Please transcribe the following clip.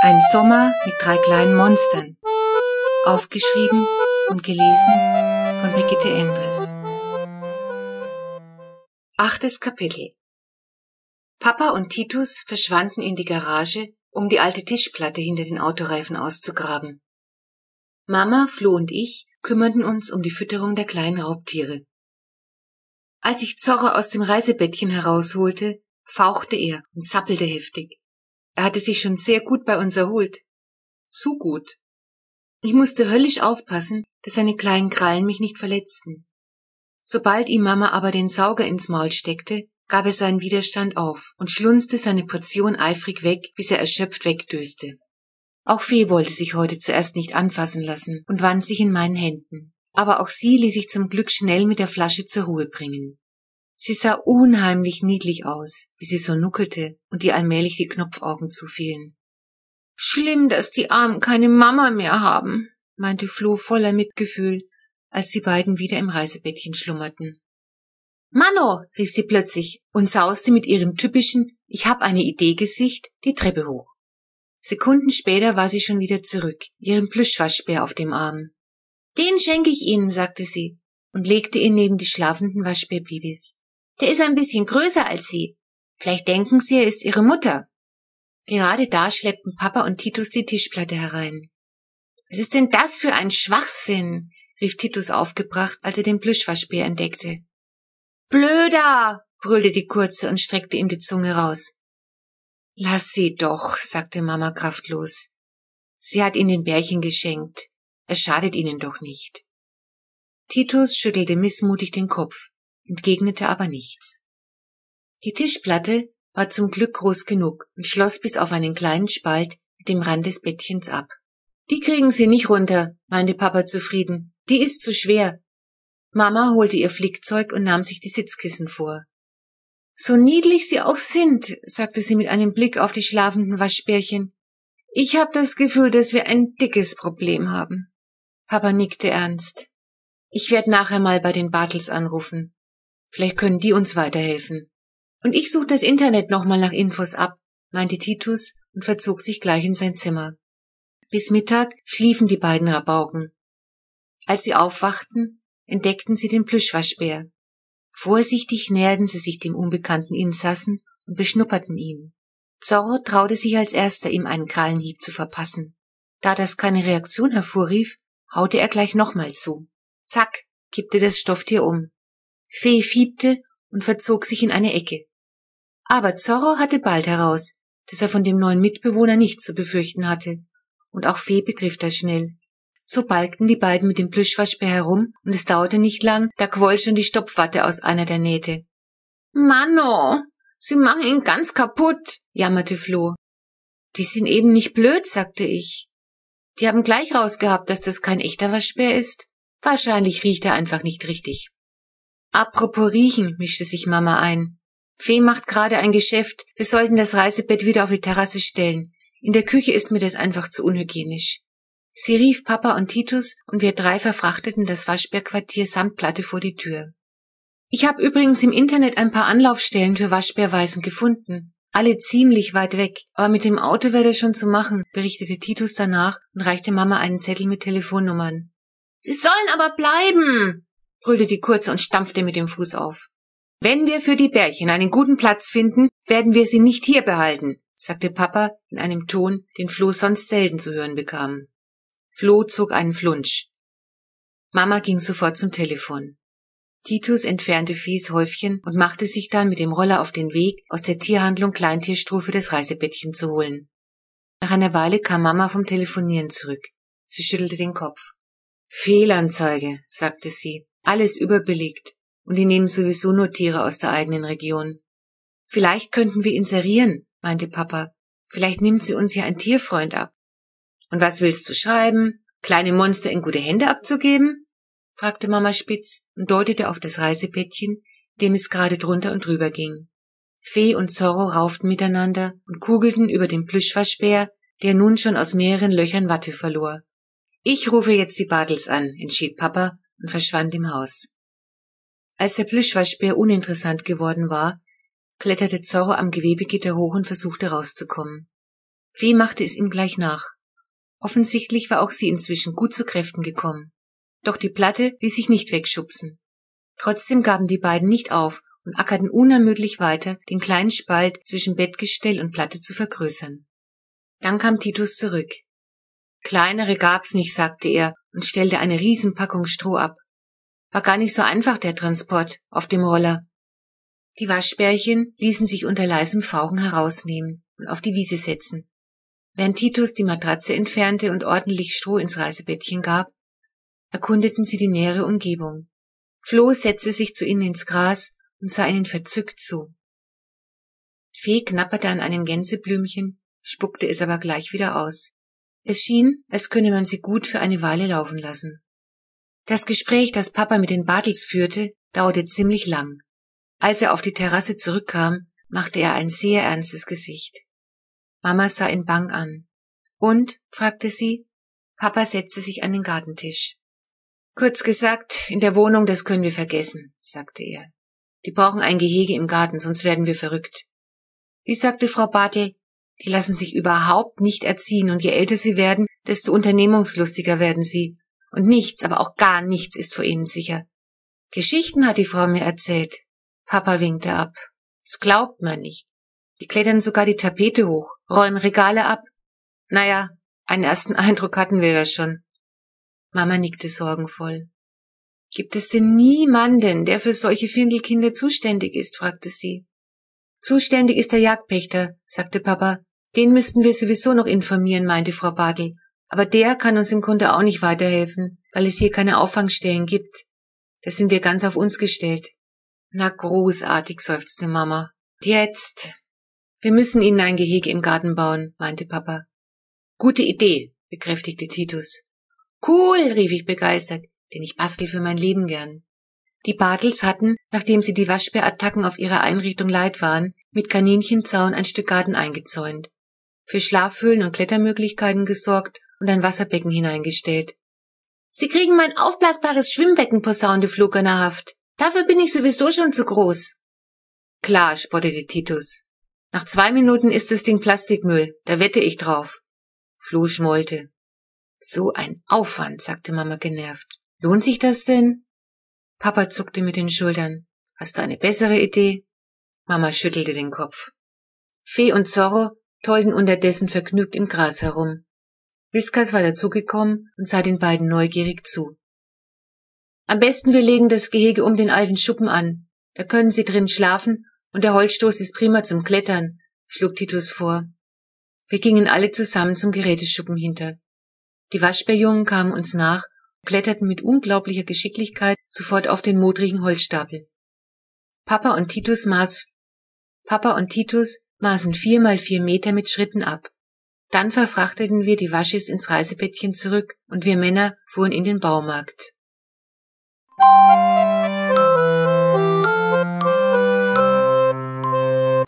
Ein Sommer mit drei kleinen Monstern. Aufgeschrieben und gelesen von Brigitte Endres. Achtes Kapitel. Papa und Titus verschwanden in die Garage, um die alte Tischplatte hinter den Autoreifen auszugraben. Mama, Flo und ich kümmerten uns um die Fütterung der kleinen Raubtiere. Als ich Zorro aus dem Reisebettchen herausholte, fauchte er und zappelte heftig. Er hatte sich schon sehr gut bei uns erholt. Zu gut. Ich musste höllisch aufpassen, dass seine kleinen Krallen mich nicht verletzten. Sobald ihm Mama aber den Sauger ins Maul steckte, gab er seinen Widerstand auf und schlunzte seine Portion eifrig weg, bis er erschöpft wegdöste. Auch Fee wollte sich heute zuerst nicht anfassen lassen und wand sich in meinen Händen. Aber auch sie ließ sich zum Glück schnell mit der Flasche zur Ruhe bringen. Sie sah unheimlich niedlich aus, wie sie so nuckelte und ihr allmählich die Knopfaugen zufielen. Schlimm, dass die Armen keine Mama mehr haben, meinte Flo voller Mitgefühl, als die beiden wieder im Reisebettchen schlummerten. Mano, rief sie plötzlich und sauste mit ihrem typischen Ich hab eine Idee Gesicht die Treppe hoch. Sekunden später war sie schon wieder zurück, ihren Plüschwaschbär auf dem Arm. Den schenke ich Ihnen, sagte sie und legte ihn neben die schlafenden Waschbärbibis. Der ist ein bisschen größer als Sie. Vielleicht denken Sie, er ist Ihre Mutter. Gerade da schleppten Papa und Titus die Tischplatte herein. Was ist denn das für ein Schwachsinn? rief Titus aufgebracht, als er den Plüschwaschbär entdeckte. Blöder! brüllte die Kurze und streckte ihm die Zunge raus. Lass sie doch, sagte Mama kraftlos. Sie hat ihnen den Bärchen geschenkt. Es schadet ihnen doch nicht. Titus schüttelte missmutig den Kopf entgegnete aber nichts. Die Tischplatte war zum Glück groß genug und schloss bis auf einen kleinen Spalt mit dem Rand des Bettchens ab. Die kriegen Sie nicht runter, meinte Papa zufrieden. Die ist zu schwer. Mama holte ihr Flickzeug und nahm sich die Sitzkissen vor. So niedlich sie auch sind, sagte sie mit einem Blick auf die schlafenden Waschbärchen. Ich habe das Gefühl, dass wir ein dickes Problem haben. Papa nickte ernst. Ich werde nachher mal bei den Bartels anrufen. Vielleicht können die uns weiterhelfen. Und ich suche das Internet nochmal nach Infos ab, meinte Titus und verzog sich gleich in sein Zimmer. Bis Mittag schliefen die beiden Rabauken. Als sie aufwachten, entdeckten sie den Plüschwaschbär. Vorsichtig näherten sie sich dem unbekannten Insassen und beschnupperten ihn. Zorro traute sich als erster, ihm einen Krallenhieb zu verpassen. Da das keine Reaktion hervorrief, haute er gleich nochmal zu. Zack, kippte das Stofftier um. Fee fiebte und verzog sich in eine Ecke. Aber Zorro hatte bald heraus, dass er von dem neuen Mitbewohner nichts zu befürchten hatte. Und auch Fee begriff das schnell. So balgten die beiden mit dem Plüschwaschbär herum und es dauerte nicht lang, da quoll schon die Stopfwatte aus einer der Nähte. Manno, sie machen ihn ganz kaputt, jammerte Flo. Die sind eben nicht blöd, sagte ich. Die haben gleich rausgehabt, dass das kein echter Waschbär ist. Wahrscheinlich riecht er einfach nicht richtig. Apropos riechen, mischte sich Mama ein. Fee macht gerade ein Geschäft. Wir sollten das Reisebett wieder auf die Terrasse stellen. In der Küche ist mir das einfach zu unhygienisch. Sie rief Papa und Titus und wir drei verfrachteten das Waschbärquartier samt Platte vor die Tür. Ich habe übrigens im Internet ein paar Anlaufstellen für Waschbärweisen gefunden. Alle ziemlich weit weg, aber mit dem Auto wäre das schon zu machen, berichtete Titus danach und reichte Mama einen Zettel mit Telefonnummern. Sie sollen aber bleiben, brüllte die Kurze und stampfte mit dem Fuß auf. Wenn wir für die Bärchen einen guten Platz finden, werden wir sie nicht hier behalten, sagte Papa in einem Ton, den Flo sonst selten zu hören bekam. Flo zog einen Flunsch. Mama ging sofort zum Telefon. Titus entfernte Fees Häufchen und machte sich dann mit dem Roller auf den Weg, aus der Tierhandlung Kleintierstrophe das Reisebettchen zu holen. Nach einer Weile kam Mama vom Telefonieren zurück. Sie schüttelte den Kopf. Fehlanzeige, sagte sie alles überbelegt und die nehmen sowieso nur Tiere aus der eigenen Region. Vielleicht könnten wir inserieren, meinte Papa. Vielleicht nimmt sie uns ja ein Tierfreund ab. Und was willst du schreiben? Kleine Monster in gute Hände abzugeben? fragte Mama spitz und deutete auf das Reisebettchen, dem es gerade drunter und drüber ging. Fee und Zorro rauften miteinander und kugelten über den Plüschwaschbär, der nun schon aus mehreren Löchern Watte verlor. Ich rufe jetzt die Bartels an, entschied Papa und verschwand im Haus. Als der Plüschwaschbär uninteressant geworden war, kletterte Zorro am Gewebegitter hoch und versuchte rauszukommen. Fee machte es ihm gleich nach. Offensichtlich war auch sie inzwischen gut zu Kräften gekommen. Doch die Platte ließ sich nicht wegschubsen. Trotzdem gaben die beiden nicht auf und ackerten unermüdlich weiter, den kleinen Spalt zwischen Bettgestell und Platte zu vergrößern. Dann kam Titus zurück. Kleinere gab's nicht, sagte er und stellte eine Riesenpackung Stroh ab. War gar nicht so einfach der Transport auf dem Roller. Die Waschbärchen ließen sich unter leisem Fauchen herausnehmen und auf die Wiese setzen. Während Titus die Matratze entfernte und ordentlich Stroh ins Reisebettchen gab, erkundeten sie die nähere Umgebung. Flo setzte sich zu ihnen ins Gras und sah ihnen verzückt zu. Fee knapperte an einem Gänseblümchen, spuckte es aber gleich wieder aus. Es schien, als könne man sie gut für eine Weile laufen lassen. Das Gespräch, das Papa mit den Bartels führte, dauerte ziemlich lang. Als er auf die Terrasse zurückkam, machte er ein sehr ernstes Gesicht. Mama sah ihn bang an. Und? fragte sie. Papa setzte sich an den Gartentisch. Kurz gesagt, in der Wohnung, das können wir vergessen, sagte er. Die brauchen ein Gehege im Garten, sonst werden wir verrückt. Wie sagte Frau Bartel, die lassen sich überhaupt nicht erziehen und je älter sie werden, desto unternehmungslustiger werden sie. Und nichts, aber auch gar nichts ist vor ihnen sicher. Geschichten hat die Frau mir erzählt. Papa winkte ab. Das glaubt man nicht. Die klettern sogar die Tapete hoch, räumen Regale ab. Naja, einen ersten Eindruck hatten wir ja schon. Mama nickte sorgenvoll. Gibt es denn niemanden, der für solche Findelkinder zuständig ist? fragte sie. Zuständig ist der Jagdpächter, sagte Papa. Den müssten wir sowieso noch informieren, meinte Frau Bartel. Aber der kann uns im Grunde auch nicht weiterhelfen, weil es hier keine Auffangstellen gibt. Da sind wir ganz auf uns gestellt. Na großartig, seufzte Mama. Jetzt. Wir müssen ihnen ein Gehege im Garten bauen, meinte Papa. Gute Idee, bekräftigte Titus. Cool, rief ich begeistert, denn ich bastel für mein Leben gern. Die Bartels hatten, nachdem sie die Waschbärattacken auf ihrer Einrichtung leid waren, mit Kaninchenzaun ein Stück Garten eingezäunt, für Schlafhöhlen und Klettermöglichkeiten gesorgt und ein Wasserbecken hineingestellt. Sie kriegen mein aufblasbares Schwimmbecken, posaunte Flugernerhaft. Dafür bin ich sowieso schon zu groß. Klar, spottete Titus. Nach zwei Minuten ist das Ding Plastikmüll, da wette ich drauf. Flo schmollte. So ein Aufwand, sagte Mama genervt. Lohnt sich das denn? Papa zuckte mit den Schultern. Hast du eine bessere Idee? Mama schüttelte den Kopf. Fee und Zorro tollten unterdessen vergnügt im Gras herum. Whiskas war dazugekommen und sah den beiden neugierig zu. Am besten wir legen das Gehege um den alten Schuppen an. Da können sie drin schlafen und der Holzstoß ist prima zum Klettern, schlug Titus vor. Wir gingen alle zusammen zum Geräteschuppen hinter. Die Waschbärjungen kamen uns nach und kletterten mit unglaublicher Geschicklichkeit sofort auf den modrigen Holzstapel. Papa und Titus maß, Papa und Titus maßen vier mal vier Meter mit Schritten ab. Dann verfrachteten wir die Waschis ins Reisebettchen zurück und wir Männer fuhren in den Baumarkt.